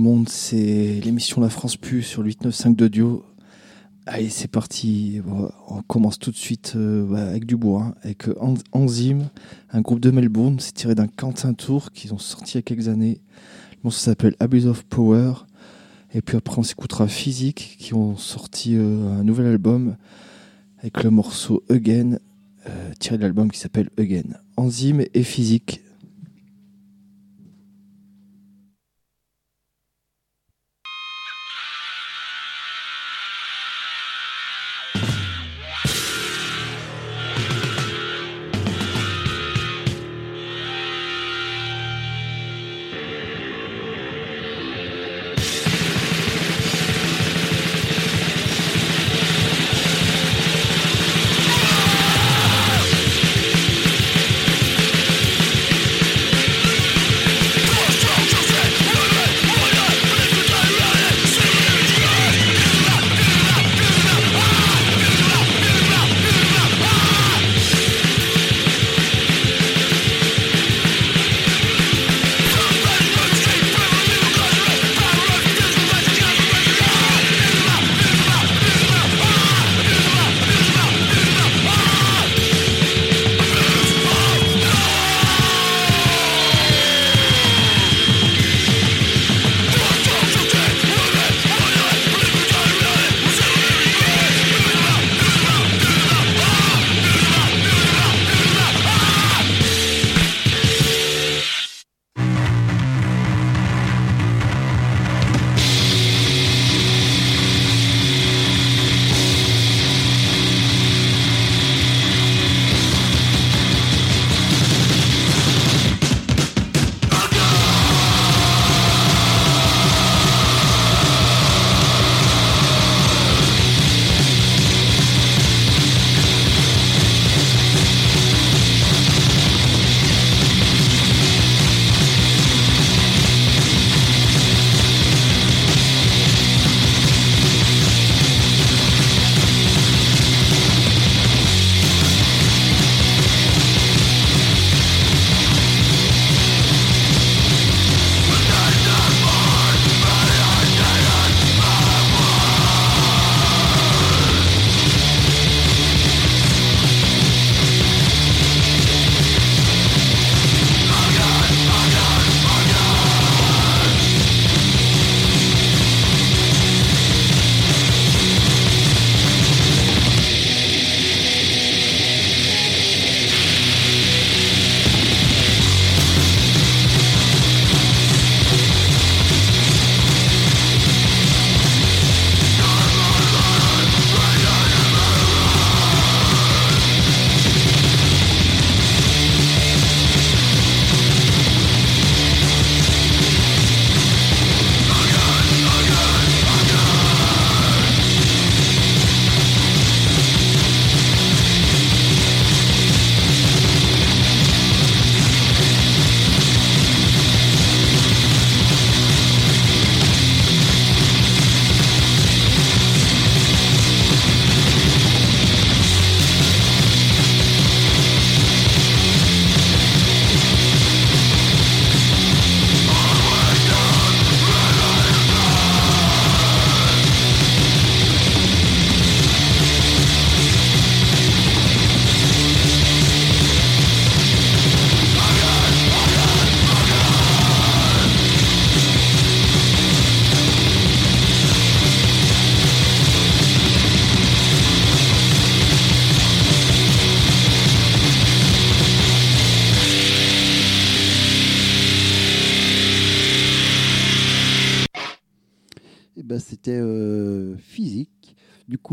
le monde, c'est l'émission La France Pu sur le 895 d'audio. Allez, c'est parti, on commence tout de suite euh, bah, avec du bois, avec euh, Enzyme, un groupe de Melbourne, c'est tiré d'un Quentin Tour qu'ils ont sorti il y a quelques années. Bon, ça s'appelle Abuse of Power. Et puis après, on s'écoutera Physique, qui ont sorti euh, un nouvel album avec le morceau Again, tiré de l'album qui s'appelle Again. Enzyme et Physique,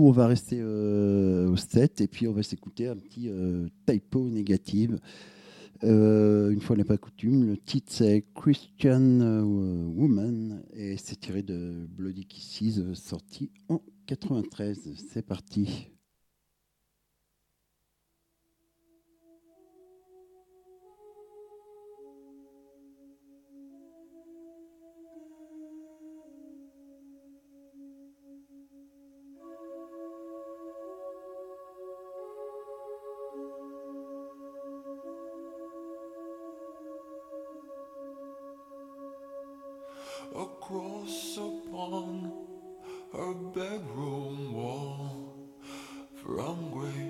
on va rester euh, au 7 et puis on va s'écouter un petit euh, typo négative. Euh, une fois n'est pas coutume, le titre c'est Christian Woman et c'est tiré de Bloody Kisses sorti en 93. C'est parti. upon her bedroom wall from where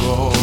go.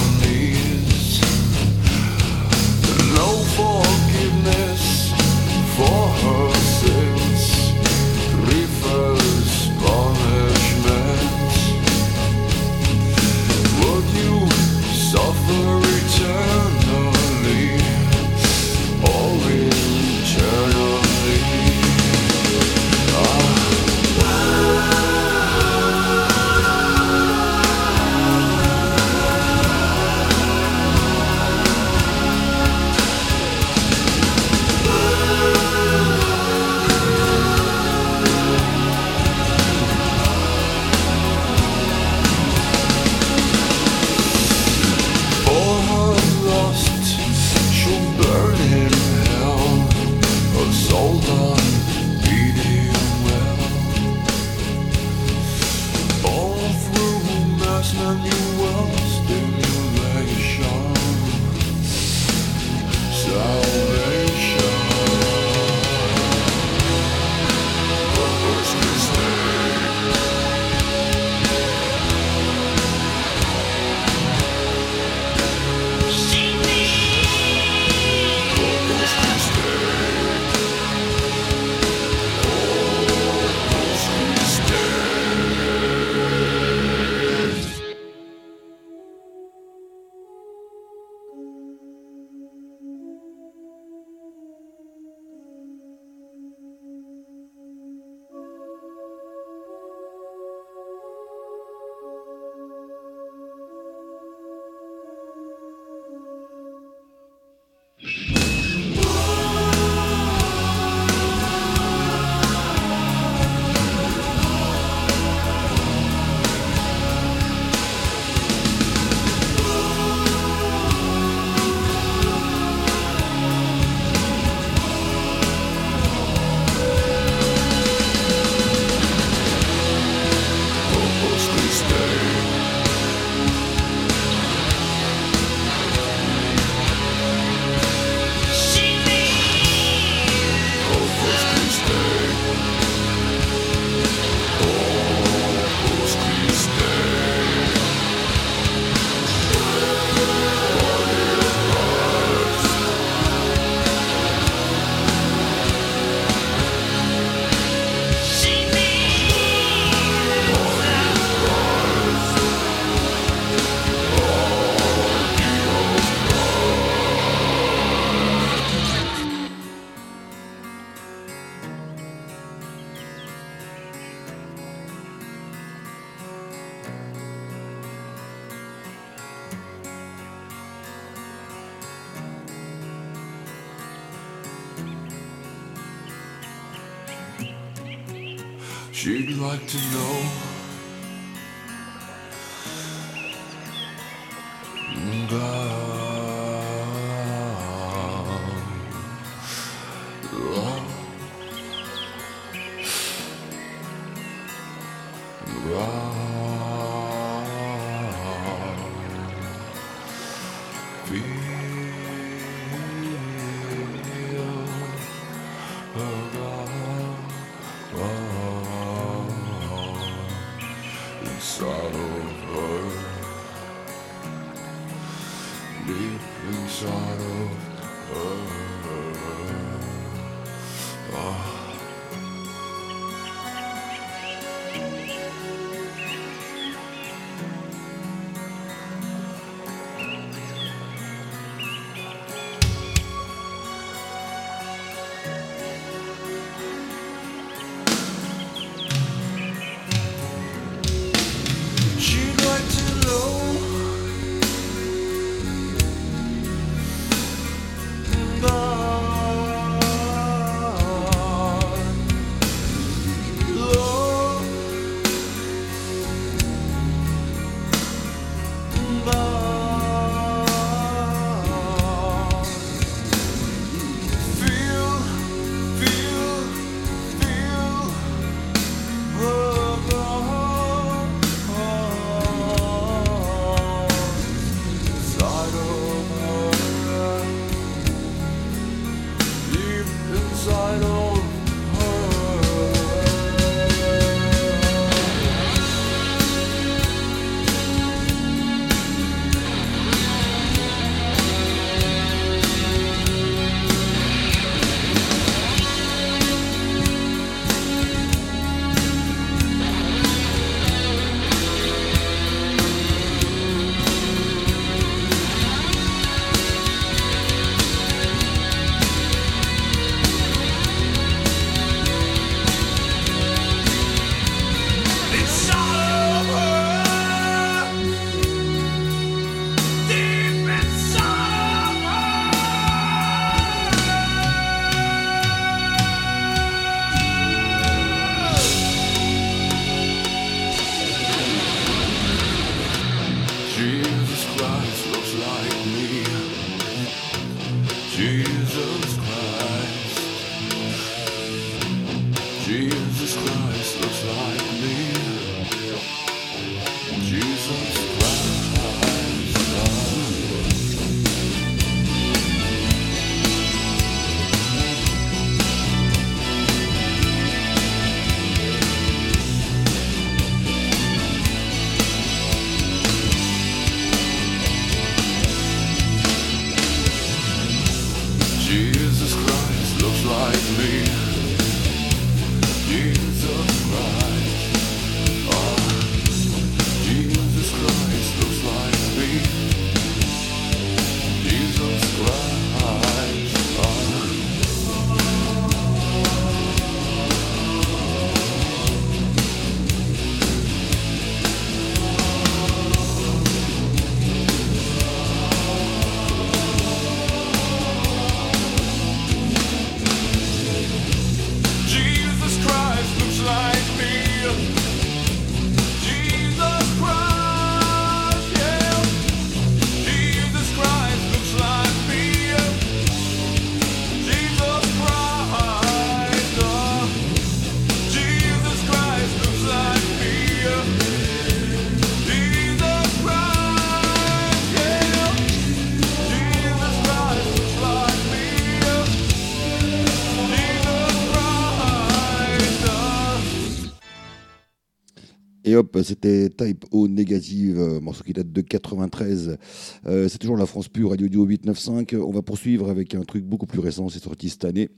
C'était Type O négative, euh, morceau qui date de 93. Euh, c'est toujours la France Pure, Radio Duo 895. On va poursuivre avec un truc beaucoup plus récent, c'est sorti cette année.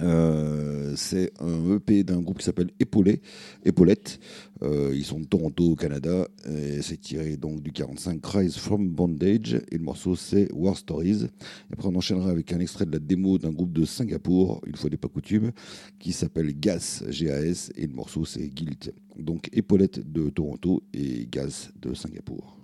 Euh, c'est un EP d'un groupe qui s'appelle Épaulé, Épaulette. Euh, ils sont de Toronto au Canada c'est tiré donc du 45 Cries from Bondage et le morceau c'est War Stories. Après on enchaînera avec un extrait de la démo d'un groupe de Singapour, une fois n'est pas coutume, qui s'appelle Gas, G-A-S et le morceau c'est Guilt. Donc Épaulette de Toronto et Gas de Singapour.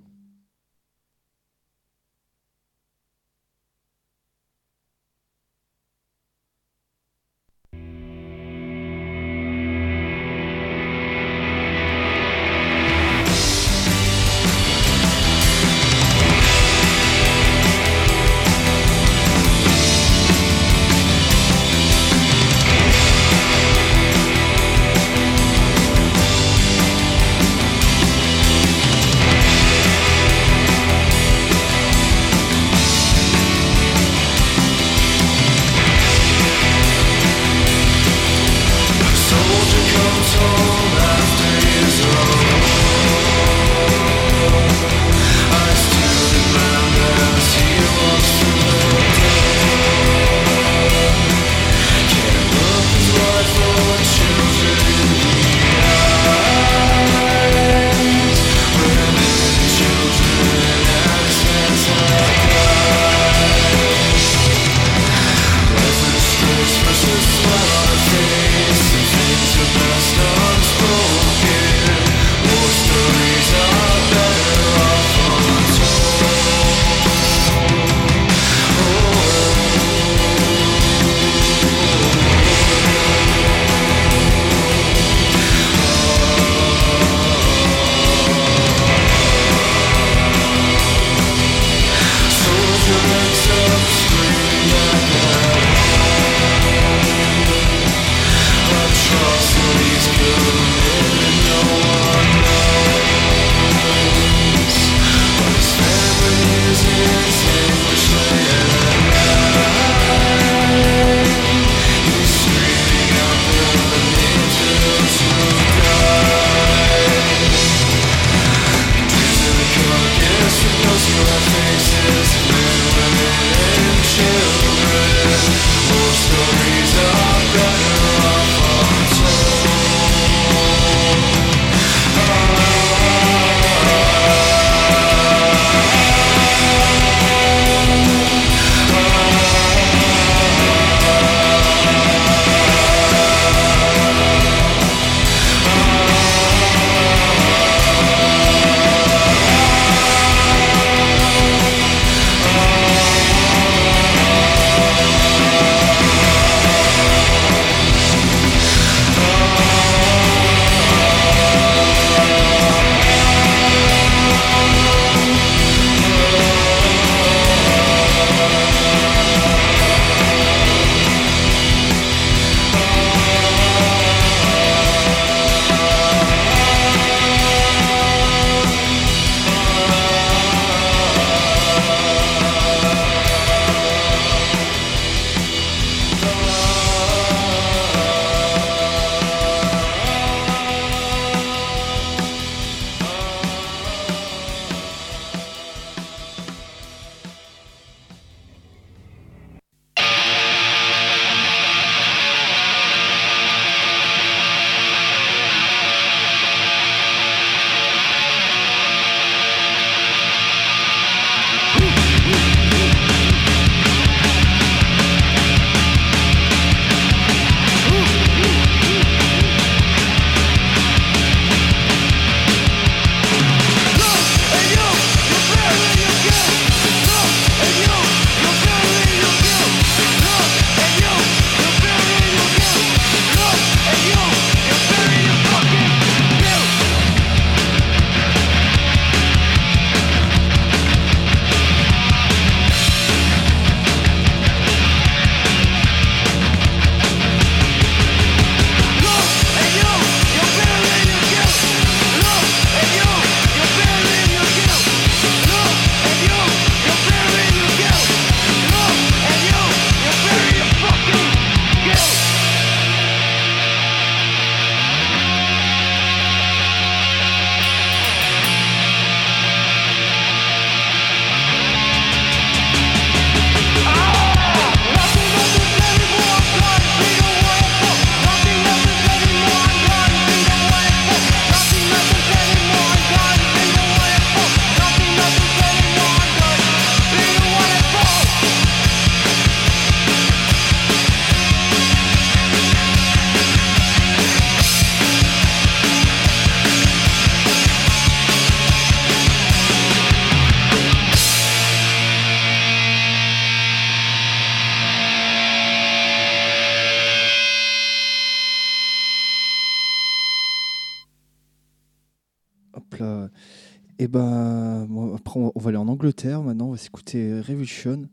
Maintenant. On va s'écouter Revolution,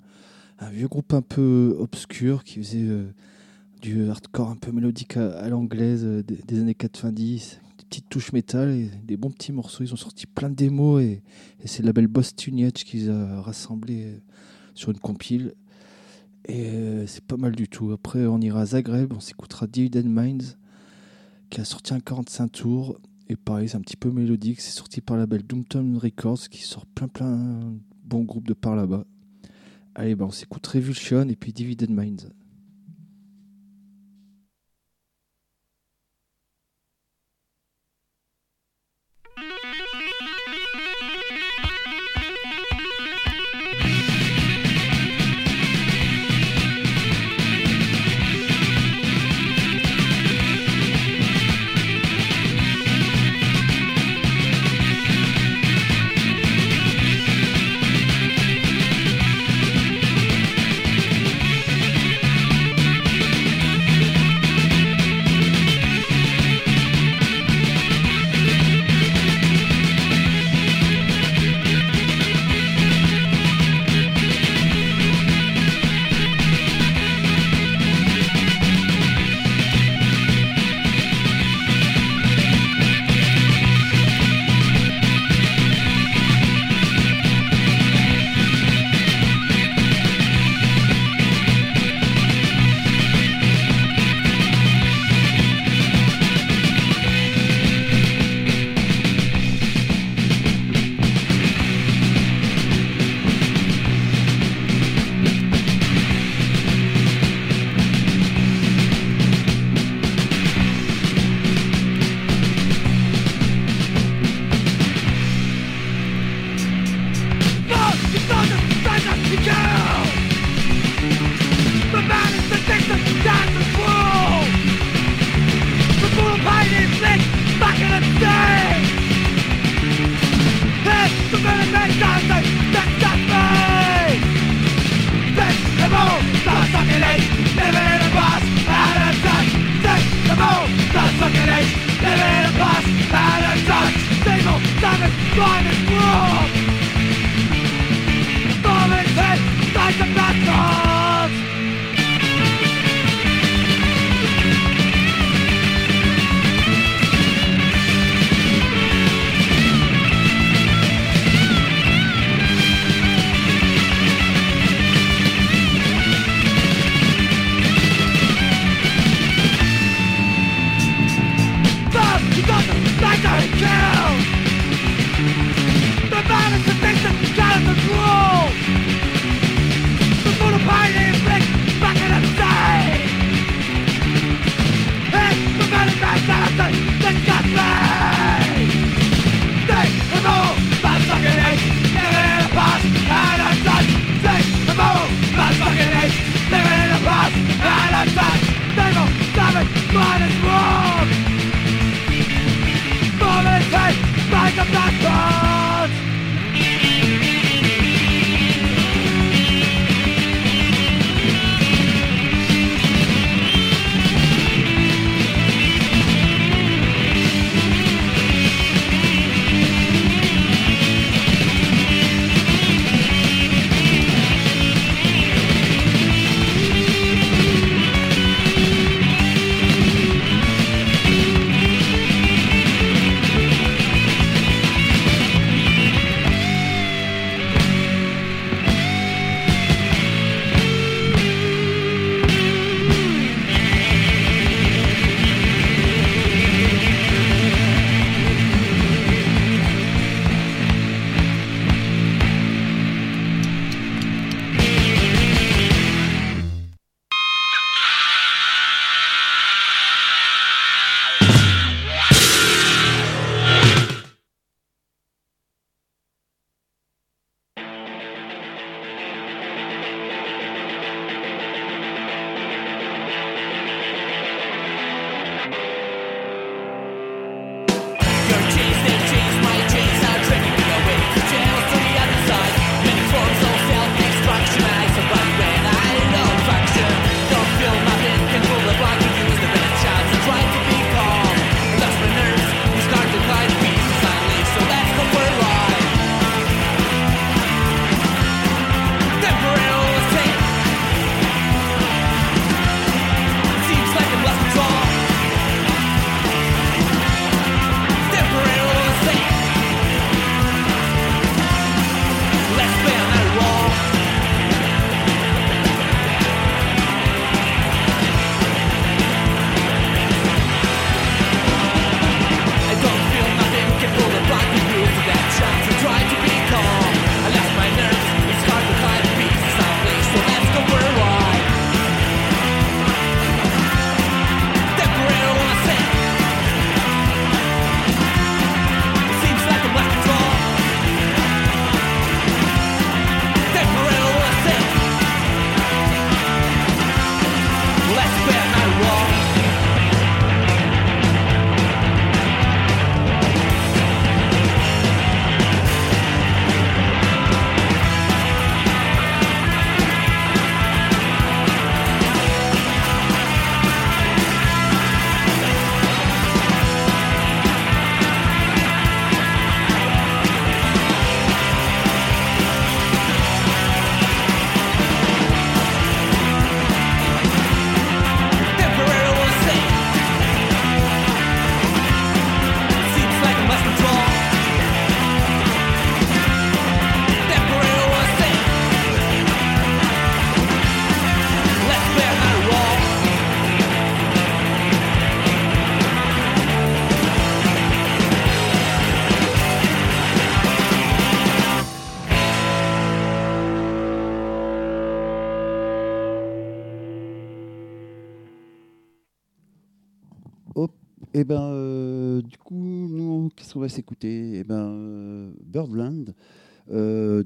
un vieux groupe un peu obscur qui faisait euh, du hardcore un peu mélodique à, l'anglaise euh, des, années 90, des petites touches métal et des bons petits morceaux. Ils ont sorti plein de démos et, c'est le label Boss Tuniage qui les a rassemblés euh, sur une compile. Et c'est pas mal du tout. Après, on ira à Zagreb, on s'écoutera Dividend Minds qui a sorti un 45 tours. Et pareil, c'est un petit peu mélodique. C'est sorti par le label Doomtown Records qui sort plein plein de bons groupes de par là-bas. Allez, bah, on s'écoute Revulsion et puis Dividend Minds.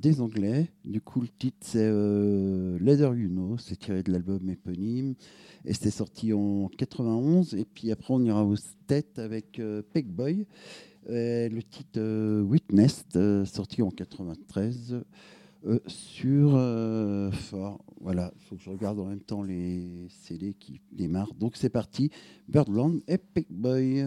Des Anglais. Du coup, le titre, c'est euh, Leather You Know. C'est tiré de l'album éponyme. Et c'était sorti en 91. Et puis après, on ira au State avec euh, Peg Boy. Le titre euh, Witness, euh, sorti en 93. euh, sur Fort. Voilà, il faut que je regarde en même temps les CD qui démarrent. Donc c'est parti, Birdland et Pig Boy.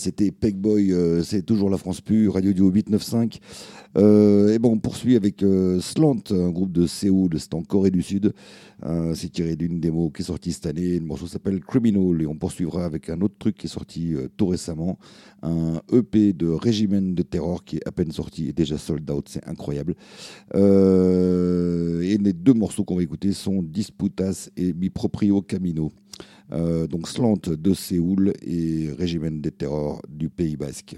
C'était Pegboy, euh, c'est toujours la France pure, Radio Duo 895. Euh, et bon, on poursuit avec euh, Slant, un groupe de Séoul, c'est en Corée du Sud. C'est tiré d'une démo qui est sortie cette année. Le morceau s'appelle Criminal et on poursuivra avec un autre truc qui est sorti tout récemment, un EP de Régiment de Terror qui est à peine sorti et déjà sold out, c'est incroyable. Et les deux morceaux qu'on va écouter sont Disputas et Mi Proprio Camino. Euh, donc Slant de Séoul et Régiment de Terror du Pays Basque.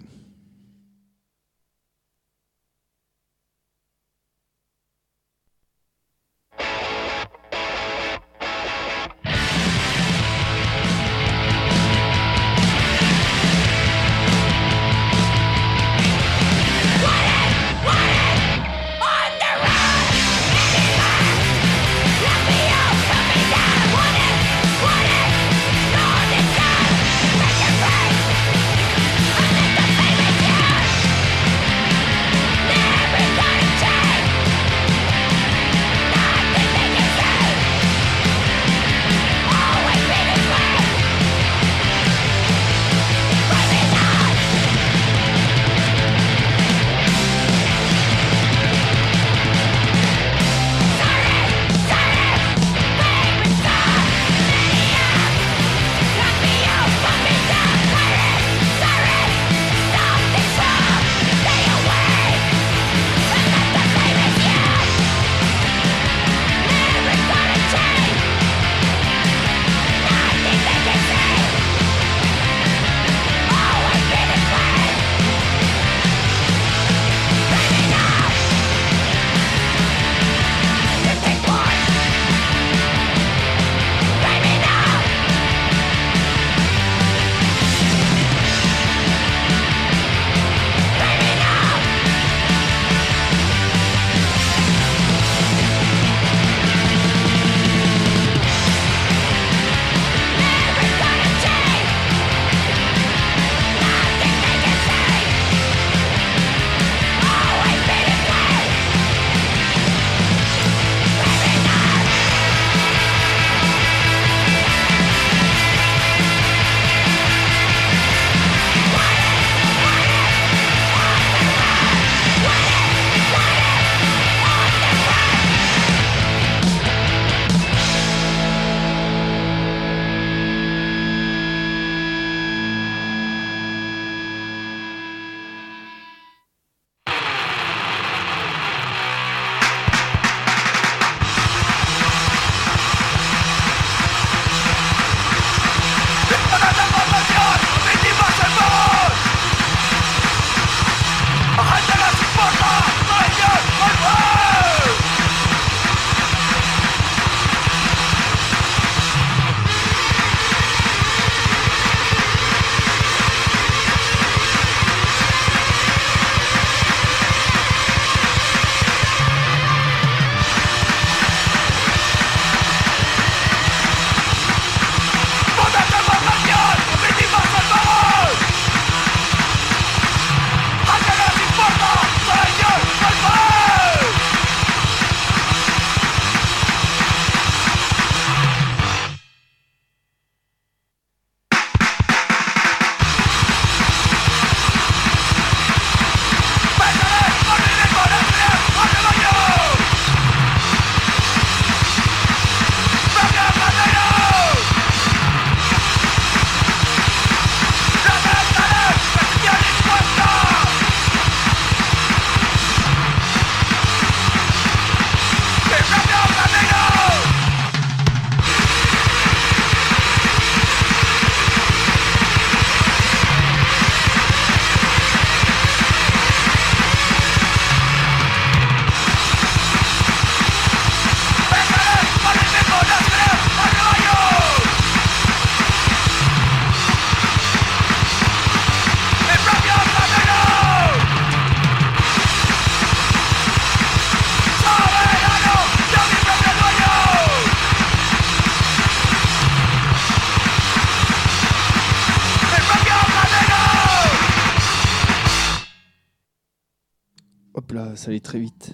Allait très vite.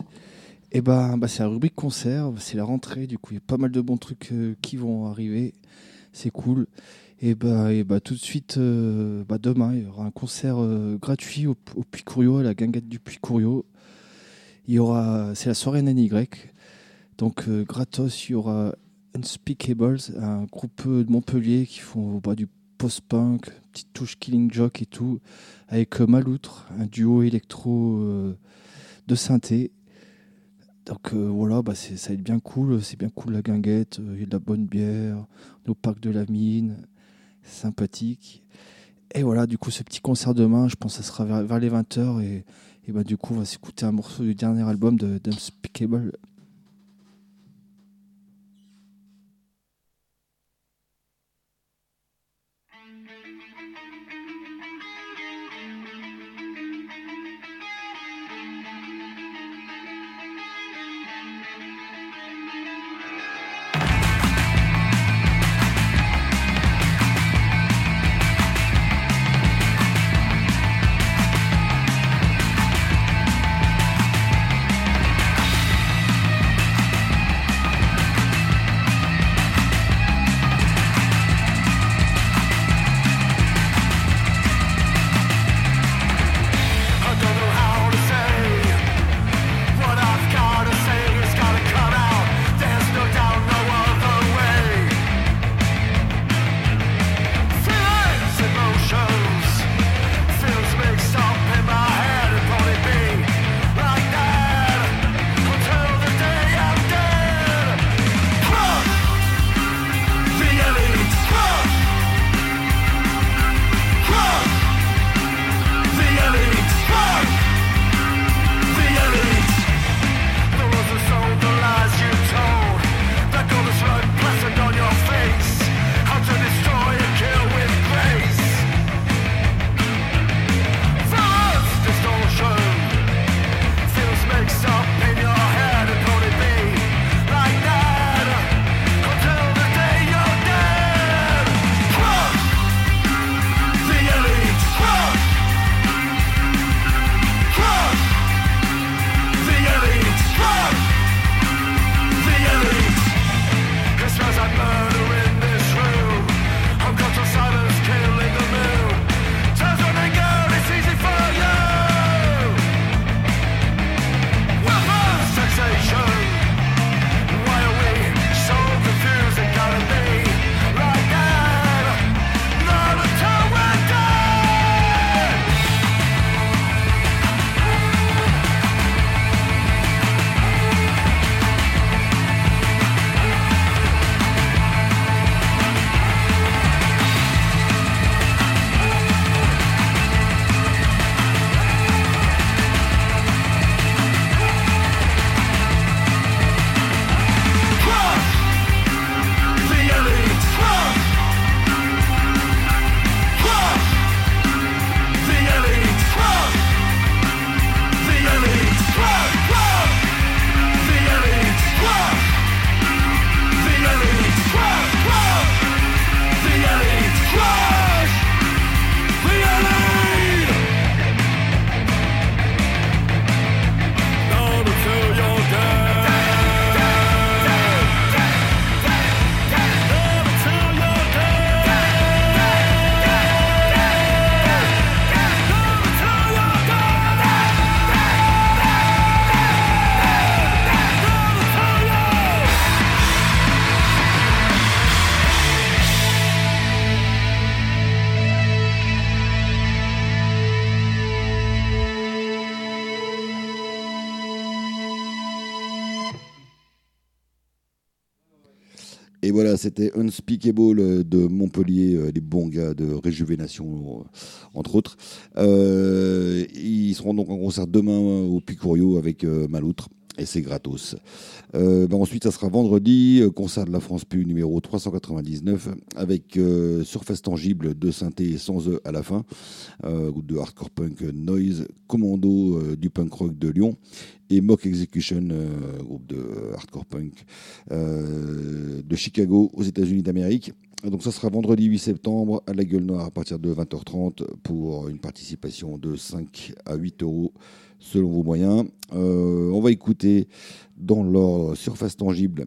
Et ben, bah, c'est la rubrique concert, c'est la rentrée, du coup il y a pas mal de bons trucs euh, qui vont arriver. c'est cool. Et bah, et bah tout de suite, euh, bah demain, il y aura un concert euh, gratuit au, au Puy Couriot, à la guinguette du Puy Couriot. Il y aura, c'est la soirée NNY. Donc gratos, il y aura Unspeakables, un groupe de Montpellier qui font bah, du post-punk, petite touche Killing Joke et tout, avec Maloutre, un duo électro de synthé. Donc euh, voilà, bah, ça va être bien cool, c'est bien cool la guinguette, euh, il y a de la bonne bière, au parc de la mine, sympathique. Et voilà, du coup, ce petit concert demain, je pense que ça sera vers, les 20h. Et, et bah, du coup, on va s'écouter un morceau du dernier album de. C'était Unspeakable euh, de Montpellier, euh, les bons gars de Réjuvénation, euh, entre autres. Ils seront donc en concert demain au Picorio avec Maloutre. Et c'est gratos. Ben ensuite, ça sera vendredi, concert de la France Pu numéro 399, avec Surface Tangible de synthé sans E à la fin, groupe de hardcore punk Noise, Commando du punk rock de Lyon, et Mock Execution, euh, groupe de hardcore punk euh, de Chicago aux États-Unis d'Amérique. Donc ça sera vendredi 8 septembre à la Gueule Noire à partir de 20h30 pour une participation de 5 à 8 euros selon vos moyens. Euh, on va écouter dans l'ordre Surface Tangible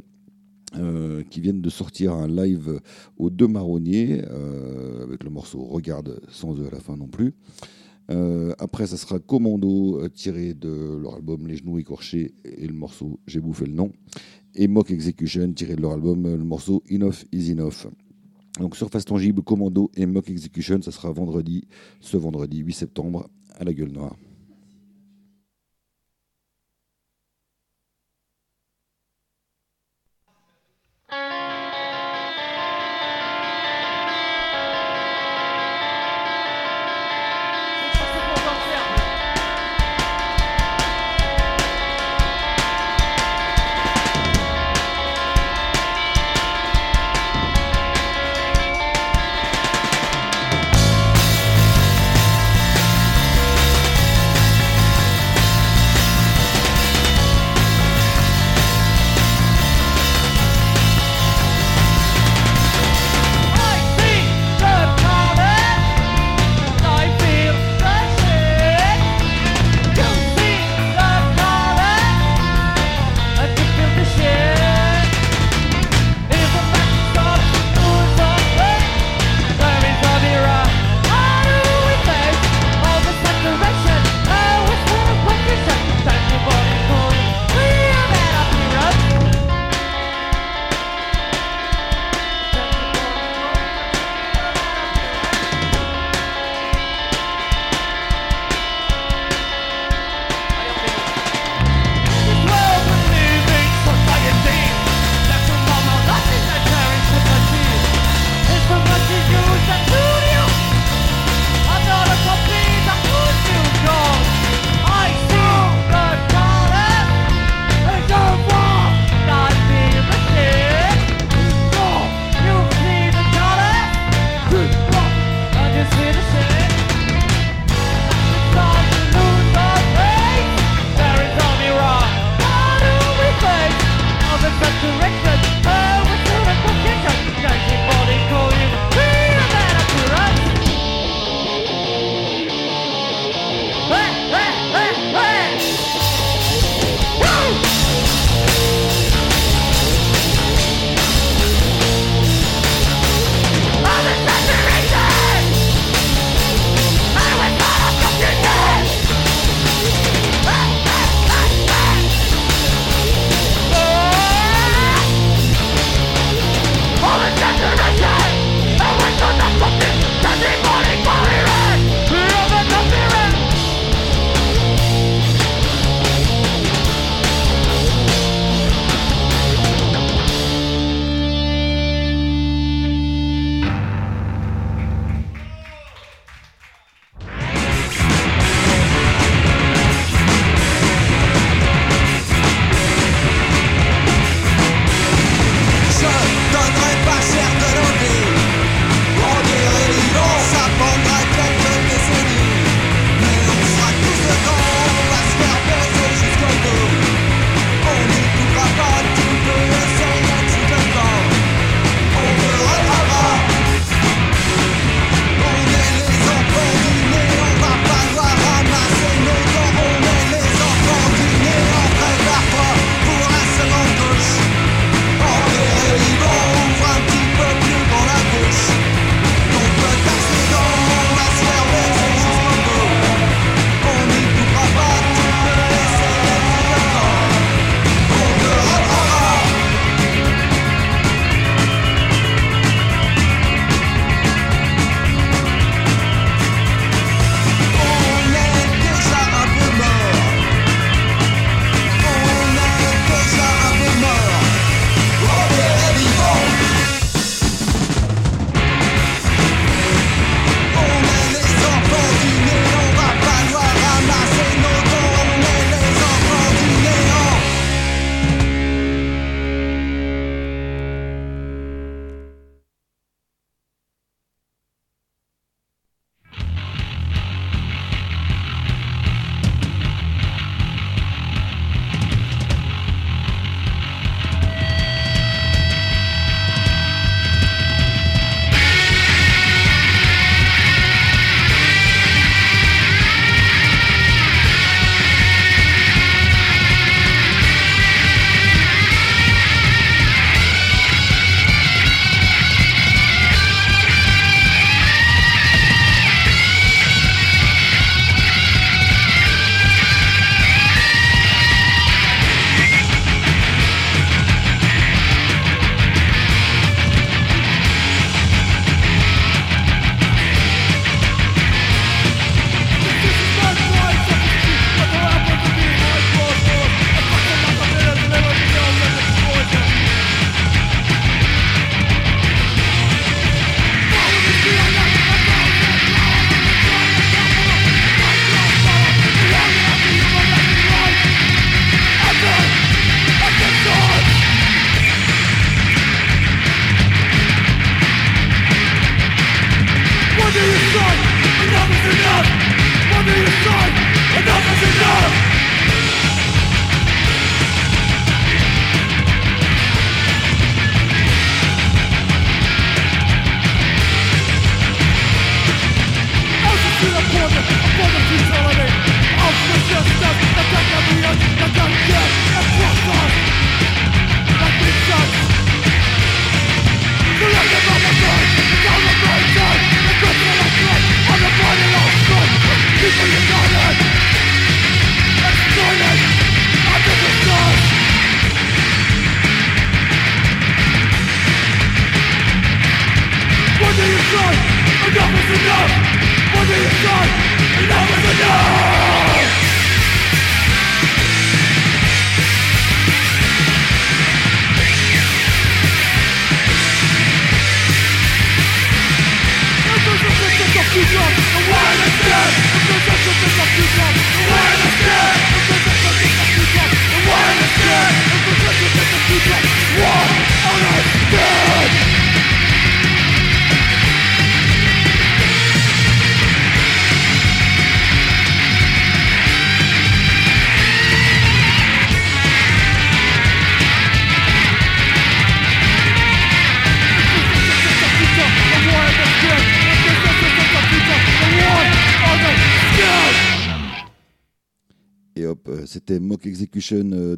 euh, qui viennent de sortir un live aux deux marronniers, euh, avec le morceau Regarde sans eux à la fin non plus. Euh, après, ça sera Commando, euh, tiré de leur album Les Genoux Écorchés, et le morceau J'ai bouffé le nom. Et Mock Execution, tiré de leur album, euh, le morceau Enough is Enough. Donc sur Face Tangible, Commando et Mock Execution, ça sera vendredi, ce vendredi 8 septembre, à la gueule noire.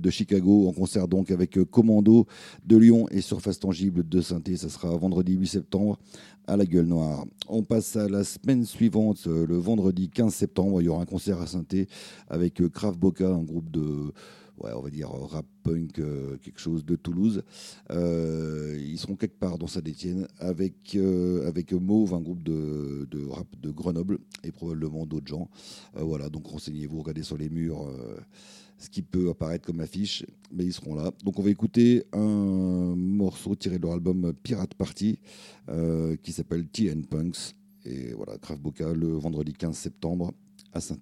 De Chicago en concert donc avec euh, Commando de Lyon et Surface Tangible de saint Ça sera vendredi 8 septembre à la Gueule Noire. On passe à la semaine suivante, euh, le vendredi 15 septembre. Il y aura un concert à saint avec euh, Krav Boca, un groupe de rap punk, quelque chose de Toulouse. Ils seront quelque part dans Saint-Etienne avec, avec Mauve, un groupe de, de rap de Grenoble et probablement d'autres gens. Voilà, donc renseignez-vous, regardez sur les murs ce qui peut apparaître comme affiche, mais ils seront là. Donc on va écouter un morceau tiré de leur album Pirate Party euh, qui s'appelle TN Punks. Et voilà, Krav Boca le vendredi 15 septembre à saint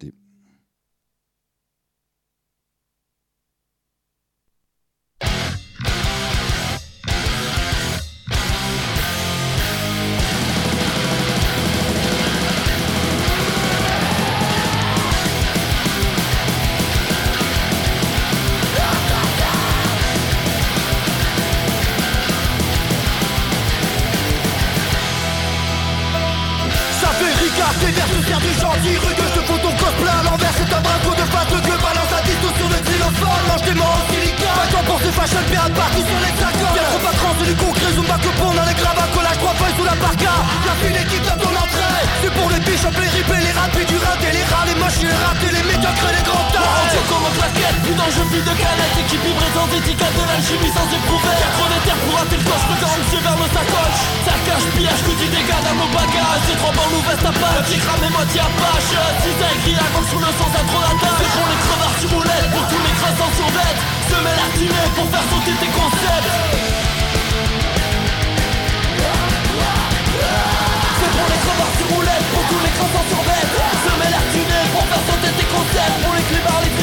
de canettes Équipe hybride sans étiquette de l'alchimie sans éprouver. Trop d'éther pour rater le coche, regard anxieux vers le sacoche. Cache, pillage, que tu dégades à mon bagage. C'est trois balles ou veste à page, j'ai cramé moitié apache Si ça écrit à sous le sens à trop d'attache C'est pour les crevards sur roulette, pour tous les croissants sur bête Se met la pour faire sauter tes concepts. C'est pour les crevards sur roulette, pour tous les croissants sur bête Se met la pour faire sauter tes concepts. Pour les clébards, les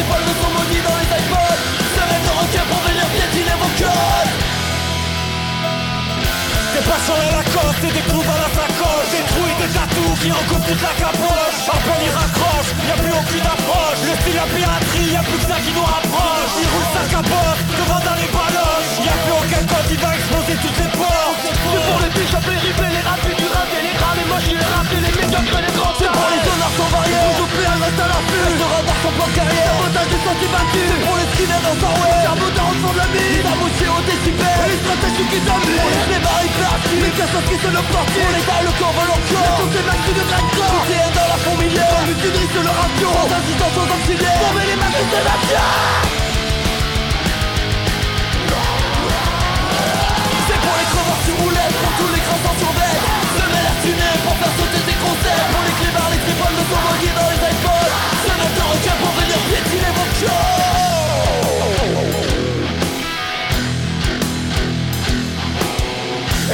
Des passants à la côte et des coups à la sacoche. Et des tatous qui recouvrent toute la capoche. À peine ils raccrochent, y'a plus aucune approche. Le style la piraterie, y'a plus que ça qui nous rapproche. Ils roulent sa capote, devant dans les baloches. Y'a plus aucun code, il va exploser toutes les portes. C'est pour les bichops, les rippés, les rapides, du rat et les rats Les moches, les ratés, les médiocres et les grands C'est pour les honneurs sans variés Toujours plus, elle reste à l'affût Se radar son plan carrière. Sabotage des sentiers battus C'est pour les skinheads en Sarway Cerveau d'un fond de la mine. Les amoussiers au décibel Et les stratégies qui Pour les s'amusent actifs Les cassos qui se le portent Pour les gars le corps veulent La encore sauce est maxi de Dracor Tout est dans la fourmilière. Dans l'utilisme de leur ration Sans assistance aux auxiliaires. Tomber les mains de la C'est pour les crevards sur roulette, pour tous les croissants sur bête Se met la tunée pour faire sauter tes concepts Pour les clébards, les tripoles de son maudit dans les iPods Se mettre de requin pour venir piétiner vos codes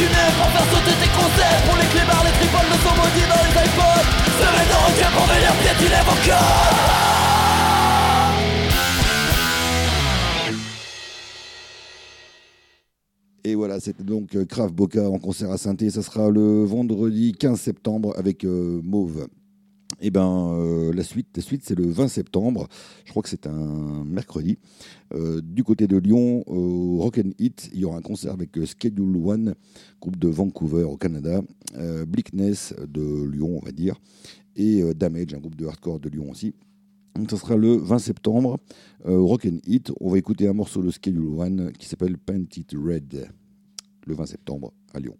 Tuné pour faire sauter tes concepts. Pour les clébards, les tripoles son maudit dans les iPods. Se mettre de requin pour venir piétiner vos codes Et voilà, c'était donc euh, Krav Boca en concert à saint Ça sera le vendredi 15 septembre avec euh, Mauve. Et ben euh, la suite, la suite c'est le 20 septembre. Je crois que c'est un mercredi. Euh, du côté de Lyon, au Hit, il y aura un concert avec euh, Schedule One, groupe de Vancouver au Canada, euh, Bleakness de Lyon, on va dire, et euh, Damage, un groupe de hardcore de Lyon aussi. Donc ça sera le 20 septembre euh, au Rock. On va écouter un morceau de Schedule One qui s'appelle Paint It Red le 20 septembre à Lyon.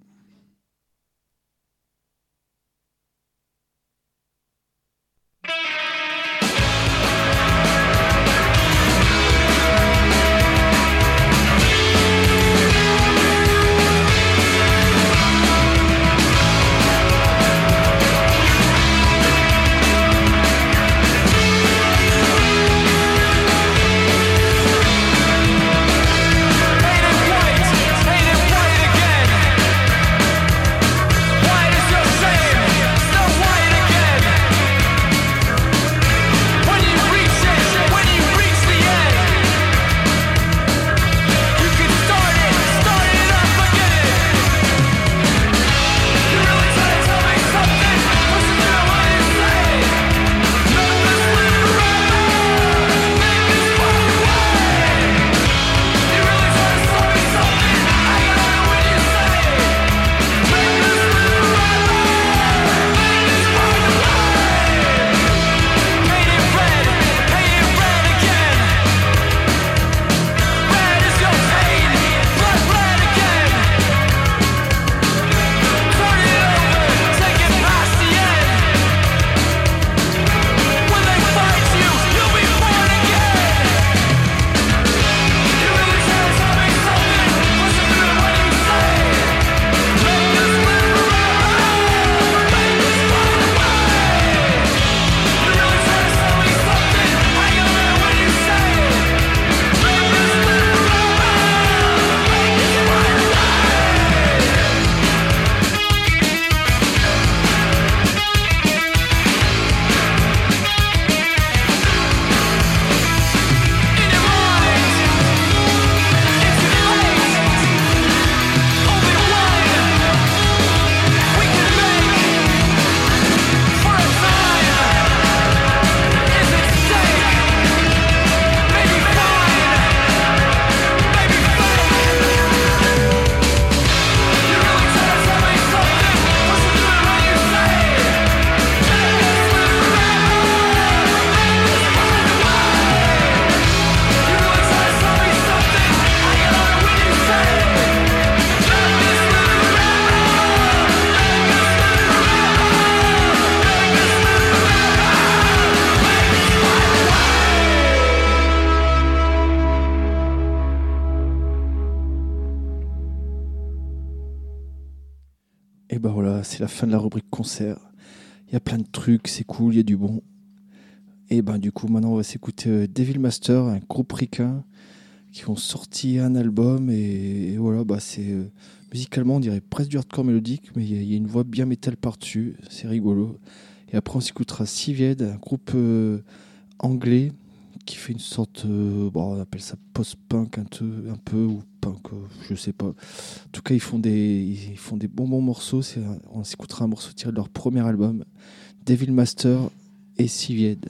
Groupe ricain qui ont sorti un album et, voilà, bah c'est euh, musicalement on dirait presque du hardcore mélodique, mais il y, a- une voix bien métal par-dessus, c'est rigolo. Et après, on s'écoutera Sivied, un groupe euh, anglais qui fait une sorte, euh, bon, on appelle ça post-punk un peu, ou punk, je sais pas. En tout cas, ils font des, ils font des bons bons morceaux. On s'écoutera un morceau tiré de leur premier album, Devil Master et Sivied.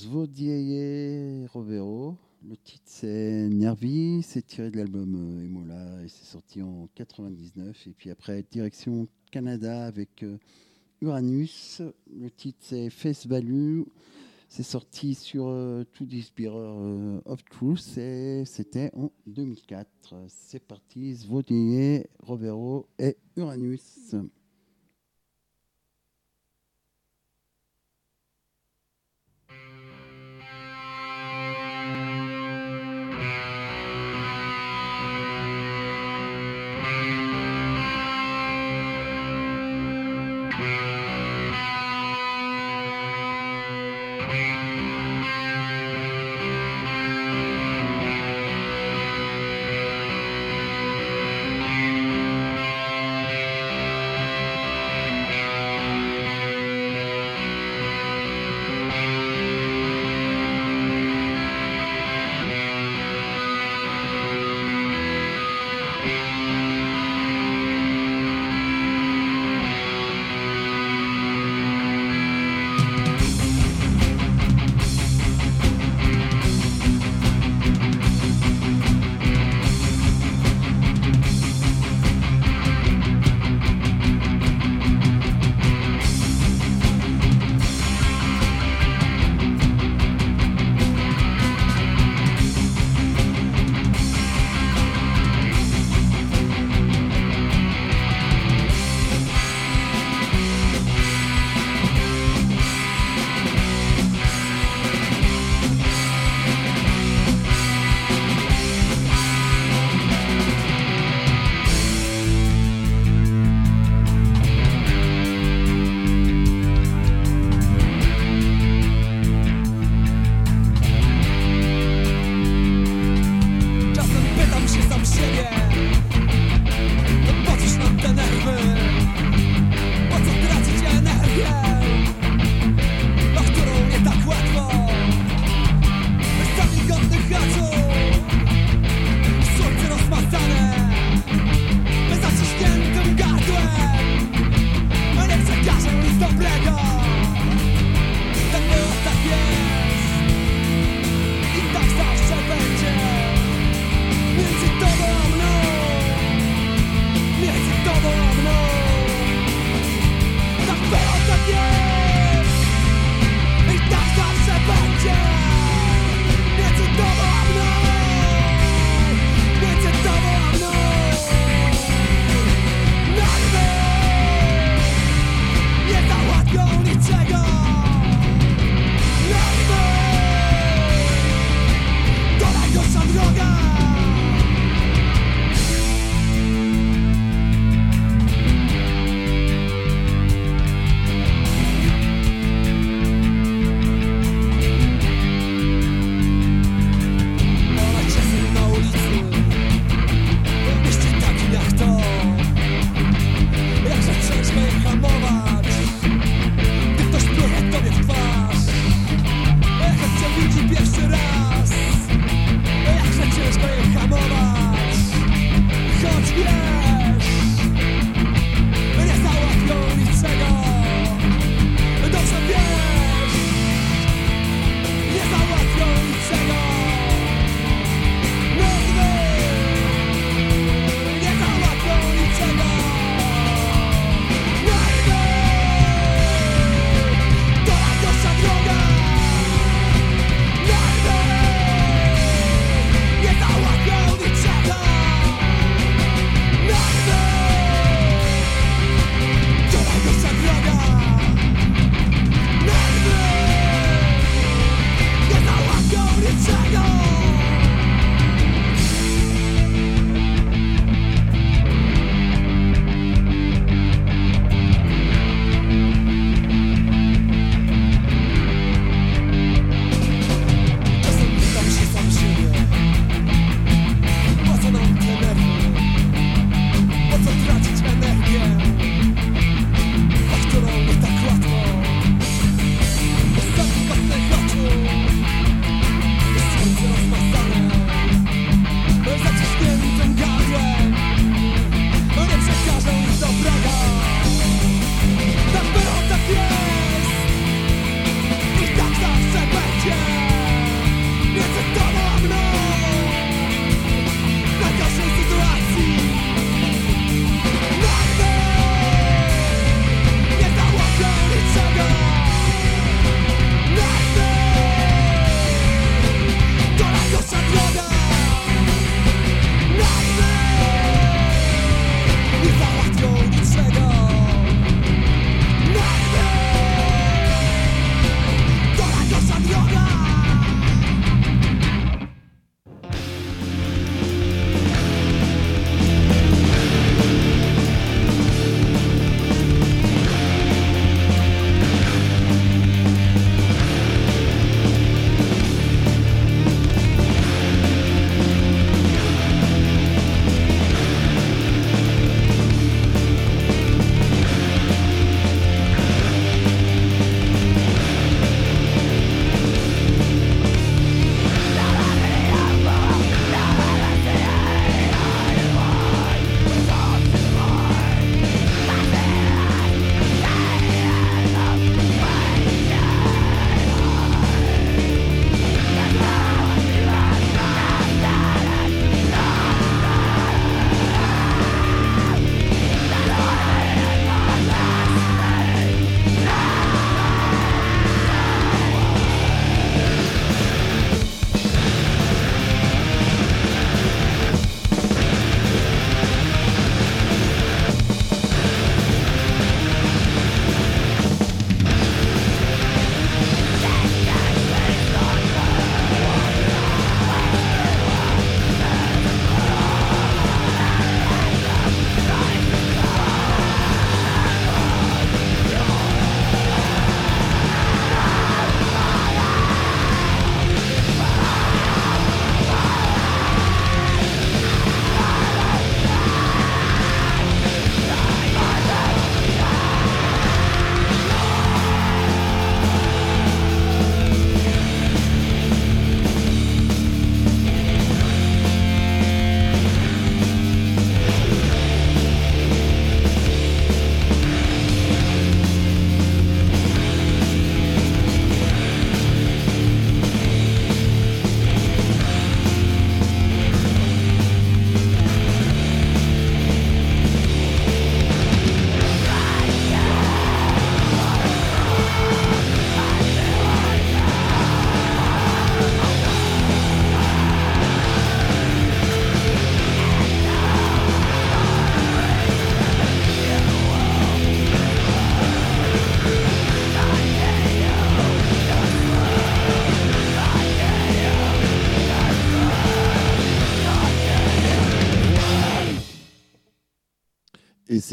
Zvodieje Rovero. Le titre, c'est Nervi. C'est tiré de l'album euh, Emola et c'est sorti en 99. Et puis après, direction Canada avec euh, Uranus. Le titre, c'est Face Value. C'est sorti sur euh, To This Bearer euh, of Truth et c'était en 2004. C'est parti, Zvodieje Rovero et Uranus.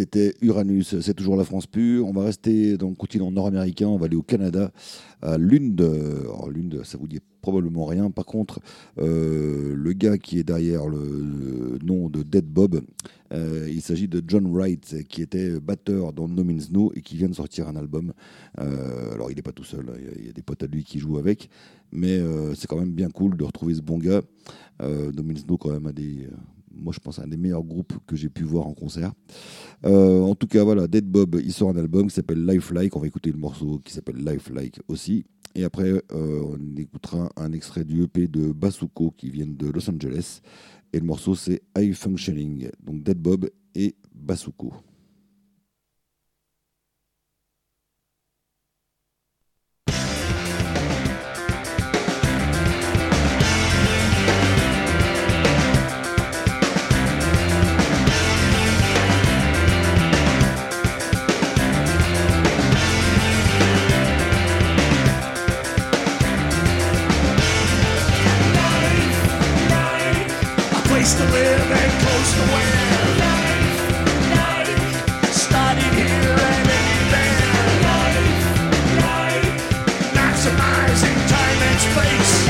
C'était Uranus. C'est toujours la France pure. On va rester dans le continent nord-américain. On va aller au Canada, à Lund. Alors, Lund, ça vous dit probablement rien. Par contre, euh, le gars qui est derrière le nom de Dead Bob, euh, il s'agit de John Wright, qui était batteur dans No Means No et qui vient de sortir un album. Euh, alors, il n'est pas tout seul. hein. Il y a- des potes à lui qui jouent avec. Mais c'est quand même bien cool de retrouver ce bon gars. No Means No, quand même, a des. Moi, je pense un des meilleurs groupes que j'ai pu voir en concert. Euh, en tout cas, voilà, Dead Bob, il sort un album qui s'appelle Lifelike. On va écouter le morceau qui s'appelle Lifelike aussi. Et après, euh, on écoutera un extrait du EP de Basuko qui vient de Los Angeles. Et le morceau, c'est High Functioning. Donc Dead Bob et Basuko. Place to live and close to wear. Started here and ended there. Maximizing time and space.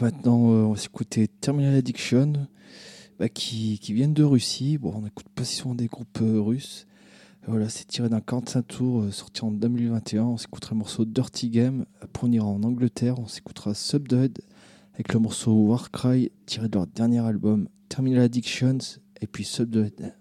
Maintenant, euh, on va s'écouter Terminal Addiction, bah, qui, qui viennent de Russie. Bon, on n'écoute pas si souvent des groupes euh, russes. Voilà, c'est tiré d'un 45 tours euh, sorti en 2021. On s'écoutera le morceau Dirty Game. Après, on ira en Angleterre. On s'écoutera Subdead avec le morceau Warcry tiré de leur dernier album Terminal Addictions. Et puis Subdead.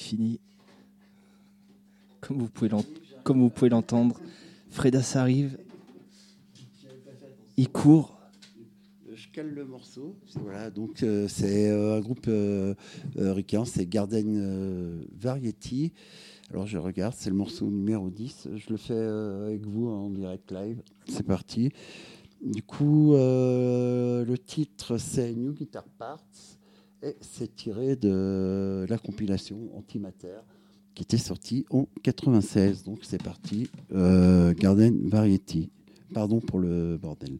Fini. Comme vous pouvez l'entendre, Fredas arrive, il court, Je cale le morceau. Voilà, donc euh, c'est euh, un groupe euh, euh, ricain, c'est Garden Variety. Alors je regarde, c'est le morceau numéro 10. Je le fais avec vous en direct live. C'est parti. Du coup, le titre c'est New Guitar Parts et c'est tiré de la compilation Antimatter qui était sortie en 96. Donc c'est parti. Euh, Garden Variety. Pardon pour le bordel.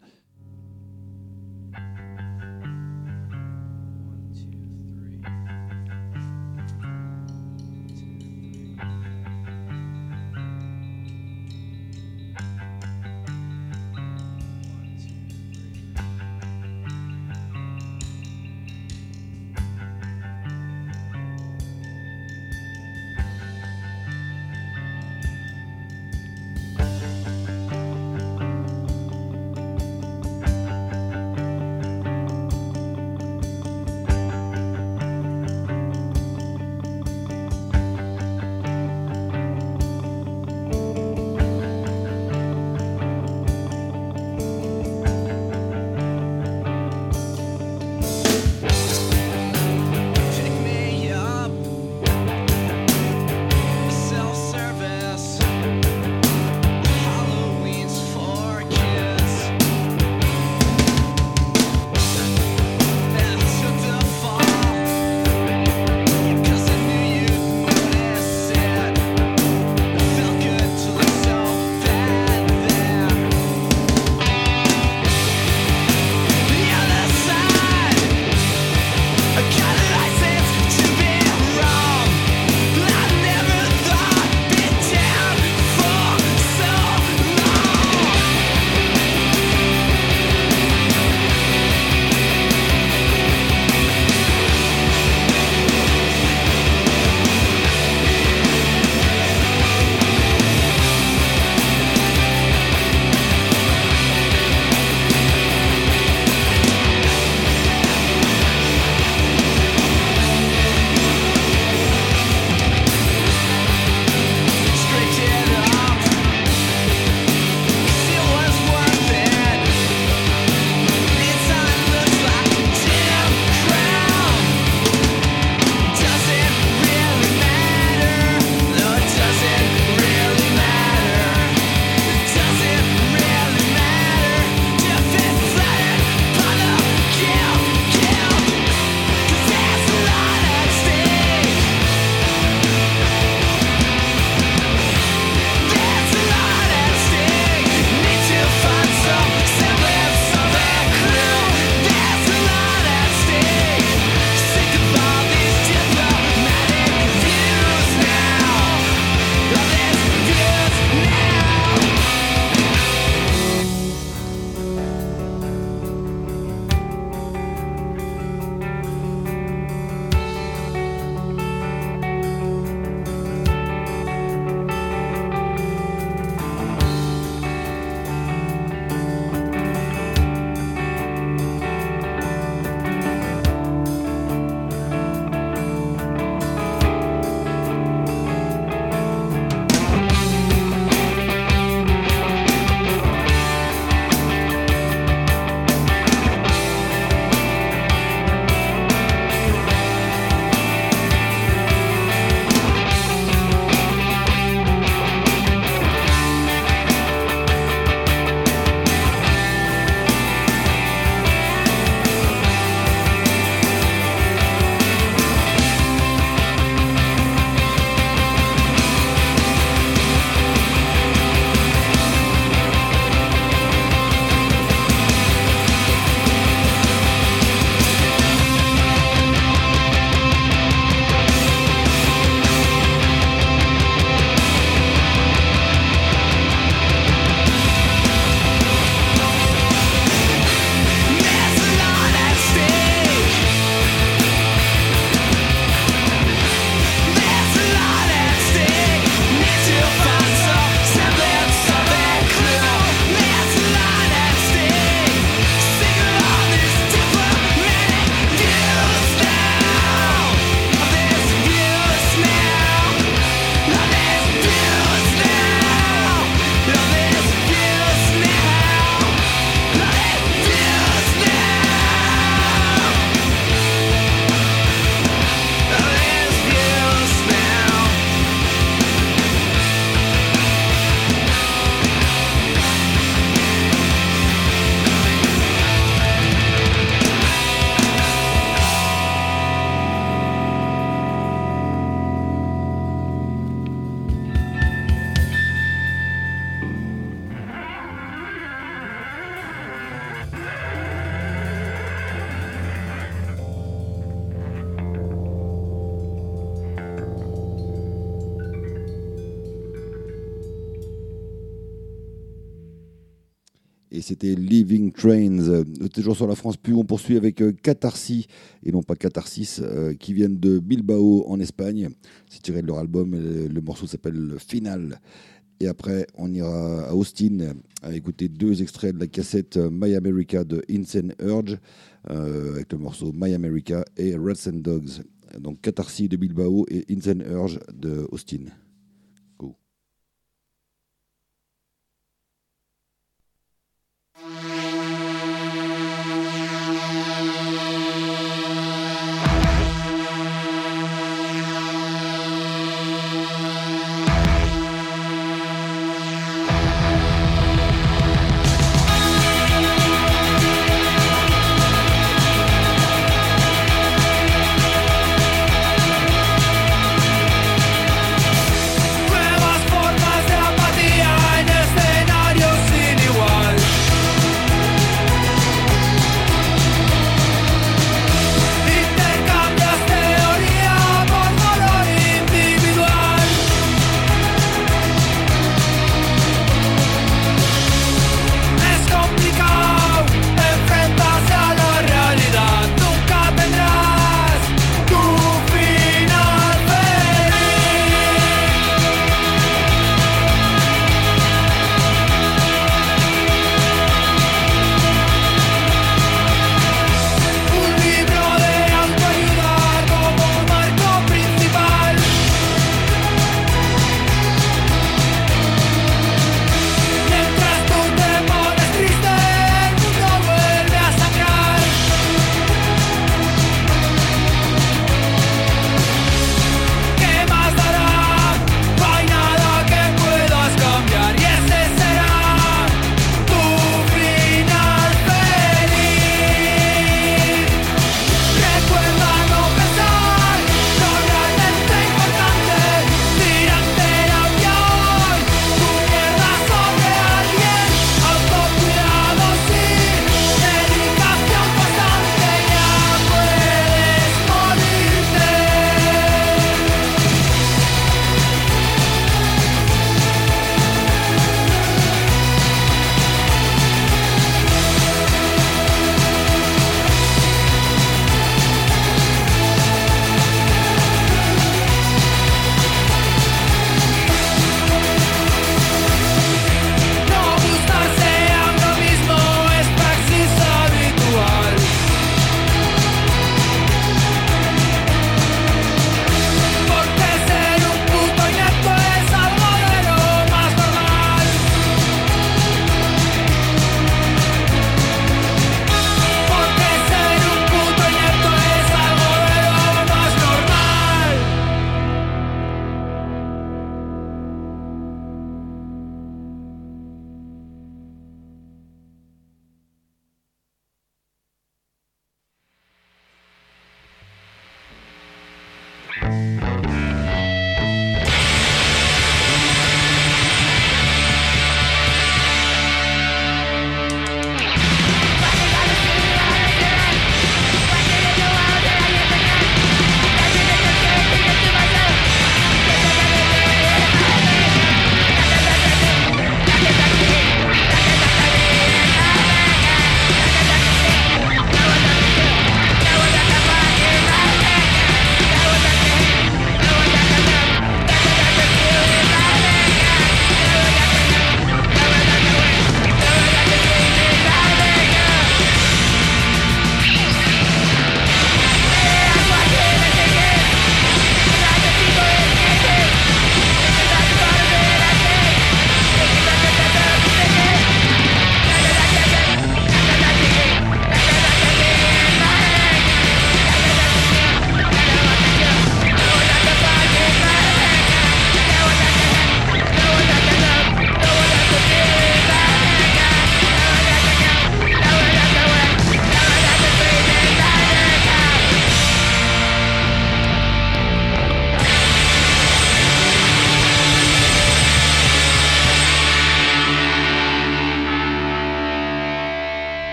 C'était Living Trains. Euh, toujours sur la France Pu, on poursuit avec euh, Catharsis, et non pas Catharsis, euh, qui viennent de Bilbao en Espagne. C'est tiré de leur album, le morceau s'appelle Final. Et après, on ira à Austin à écouter deux extraits de la cassette My America de Insane Urge, avec le morceau My America et Rats and Dogs. Donc Catharsis de Bilbao et Insane Urge de Austin.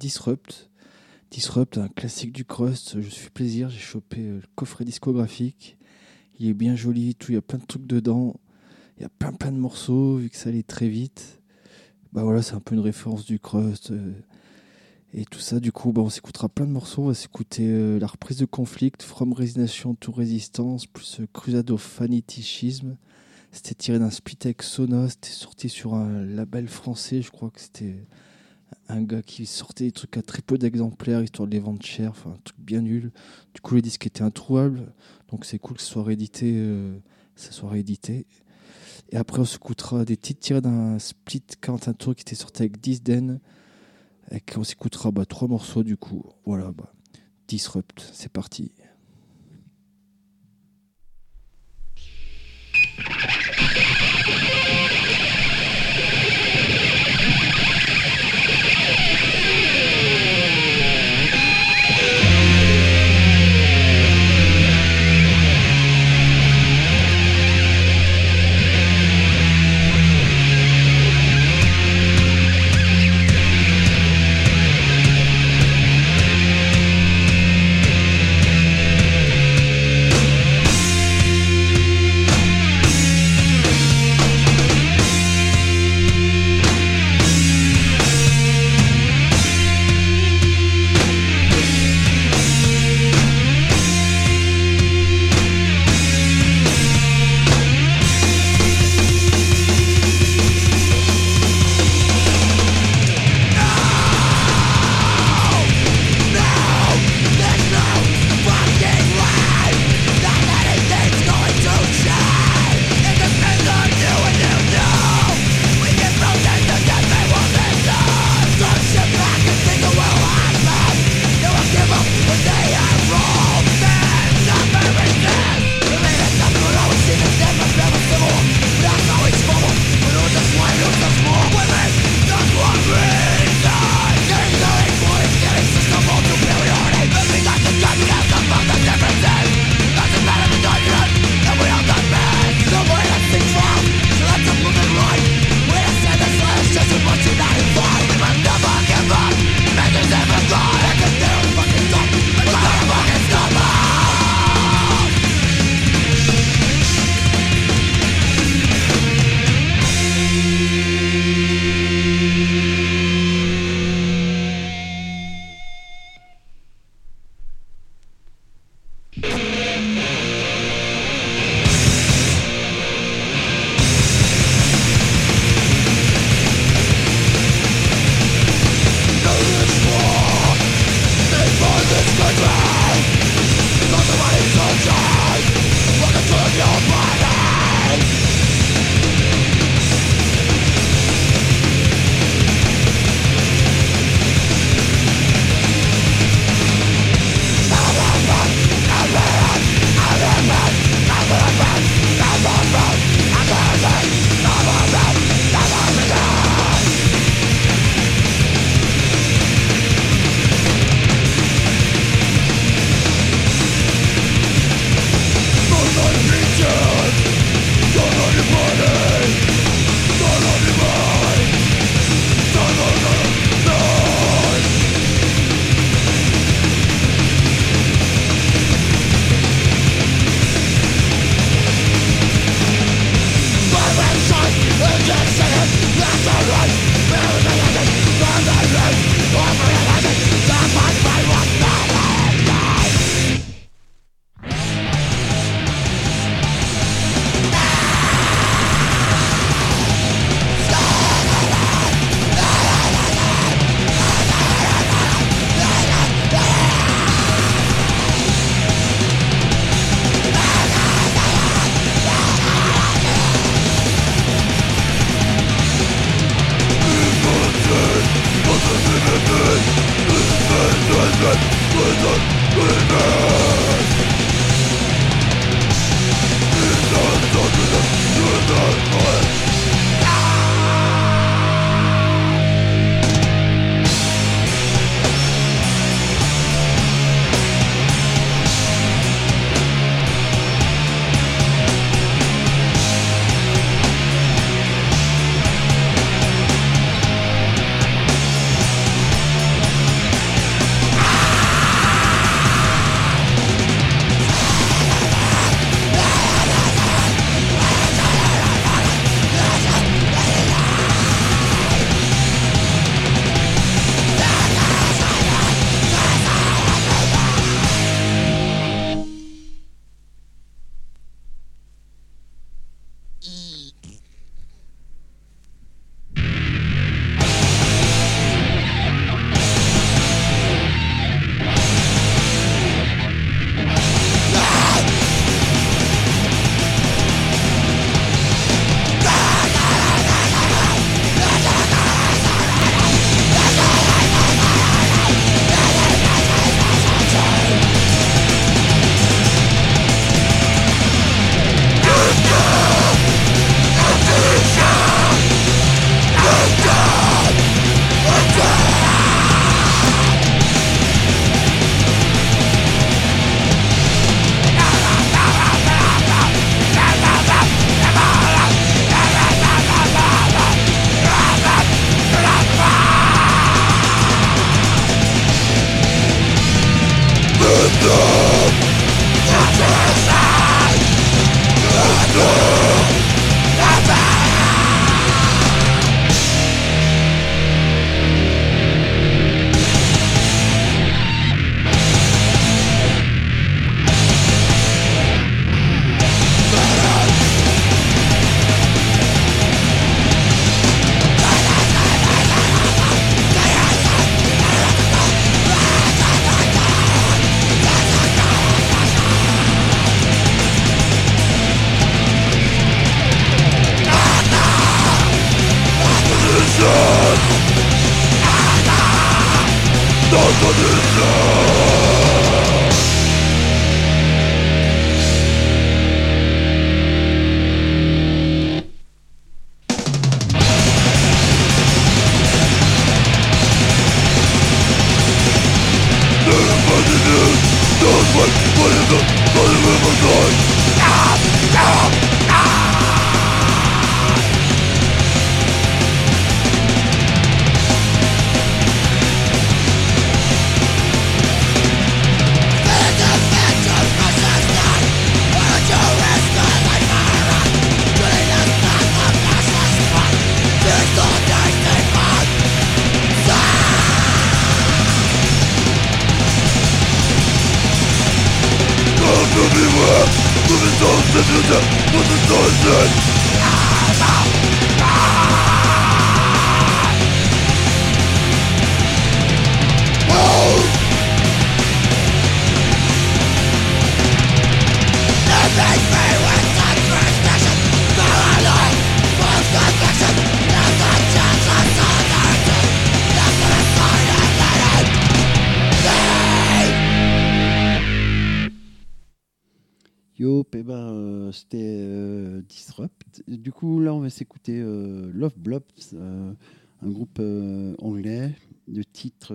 Disrupt. Disrupt, un classique du crust. Je suis plaisir, j'ai chopé euh, le coffret discographique. Il est bien joli, tout, il y a plein de trucs dedans. Il y a plein plein de morceaux, vu que ça allait très vite. Bah voilà, c'est un peu une référence du crust. euh, et tout ça, du coup, bah, on s'écoutera plein de morceaux. On va s'écouter euh, la reprise de Conflict, From Resignation to Resistance, plus euh, Crusade Fanatism. C'était tiré d'un split avec Sonos. C'était sorti sur un label français. Je crois que c'était un gars qui sortait des trucs à très peu d'exemplaires, histoire de les vendre cher. Enfin, un truc bien nul. Du coup, le disque était introuvable. Donc, c'est cool que ce soit réédité. euh, ça soit réédité. Et après, on s'écoutera des titres tirés d'un split 41 tours qui était sorti avec Disden. Et qu'on s'écoutera bah, trois morceaux du coup. Voilà, bah, Disrupt, c'est parti.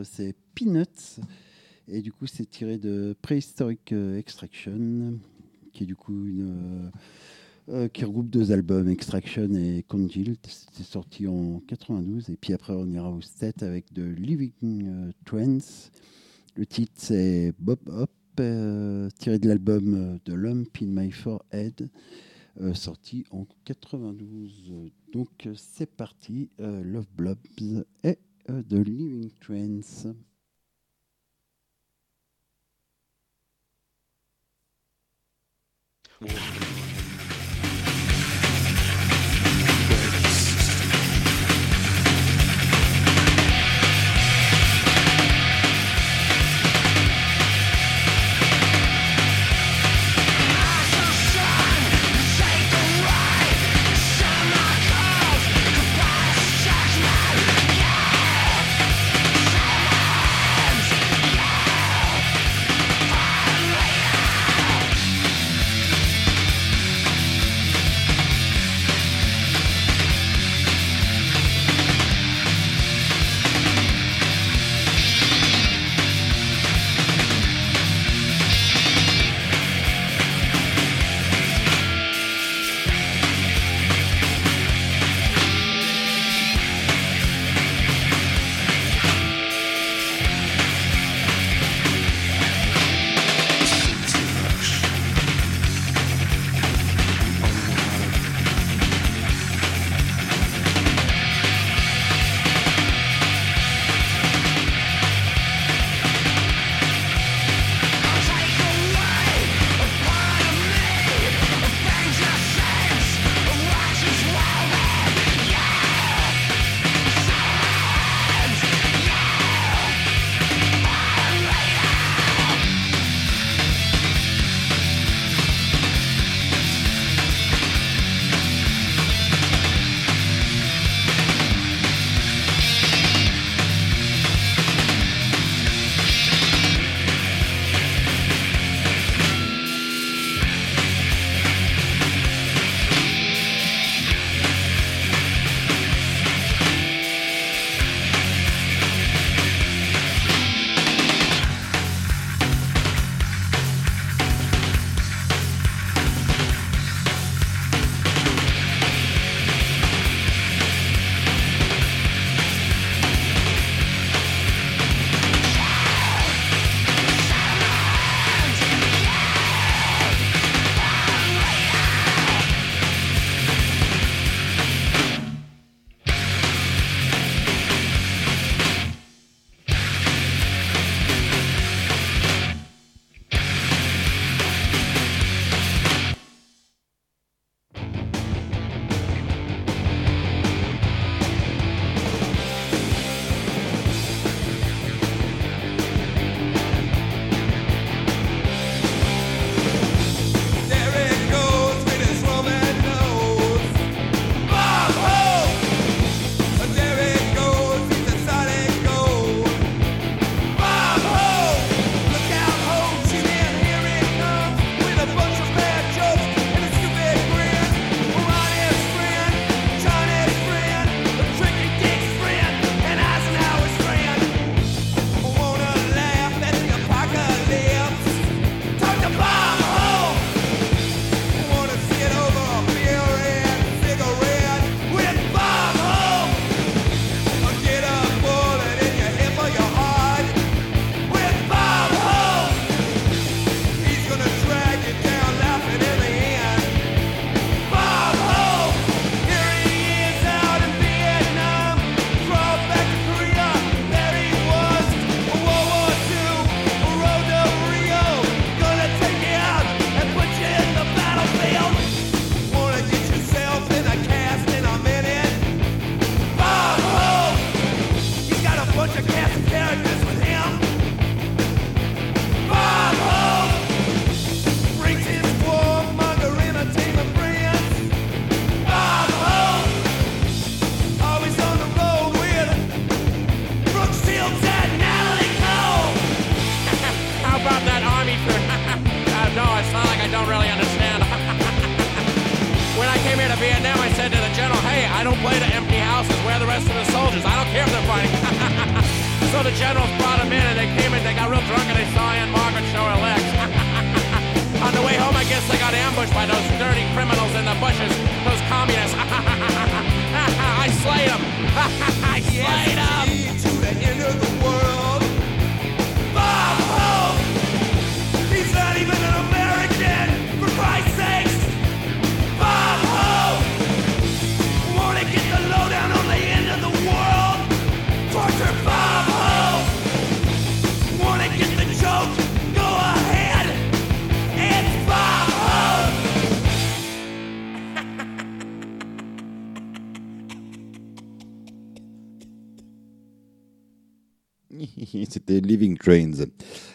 C'est Peanuts. Et du coup, c'est tiré de Prehistoric euh, Extraction, qui est du coup une. euh, euh, qui regroupe deux albums, Extraction et Congealed. C'était sorti en 92. Et puis après, on ira au set avec de Living Trends. Le titre, c'est Bob Hop, tiré de l'album de Lump in My Forehead, euh, sorti en 92. Donc, c'est parti. Love Blobs euh, de Living Trends. Judgment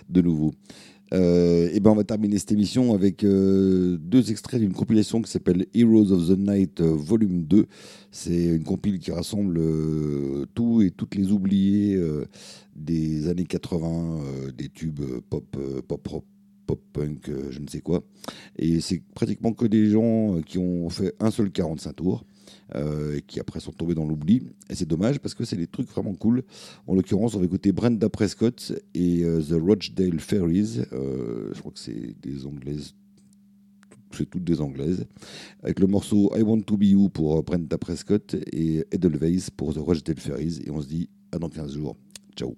De nouveau. Et ben on va terminer cette émission avec euh, deux extraits d'une compilation qui s'appelle Heroes of the Night euh, Volume 2. C'est une compile qui rassemble tout et toutes les oubliés des années 80, des tubes pop, pop rock, pop punk, je ne sais quoi. Et c'est pratiquement que des gens qui ont fait un seul 45 tours. Euh, qui après sont tombés dans l'oubli. Et c'est dommage parce que c'est des trucs vraiment cool. En l'occurrence, on va écouter Brenda Prescott et euh, The Rochdale Fairies. Euh, je crois que c'est des anglaises. C'est toutes des anglaises. Avec le morceau I Want to Be You pour Brenda Prescott et Edelweiss pour The Rochdale Fairies. Et on se dit à dans 15 jours. Ciao.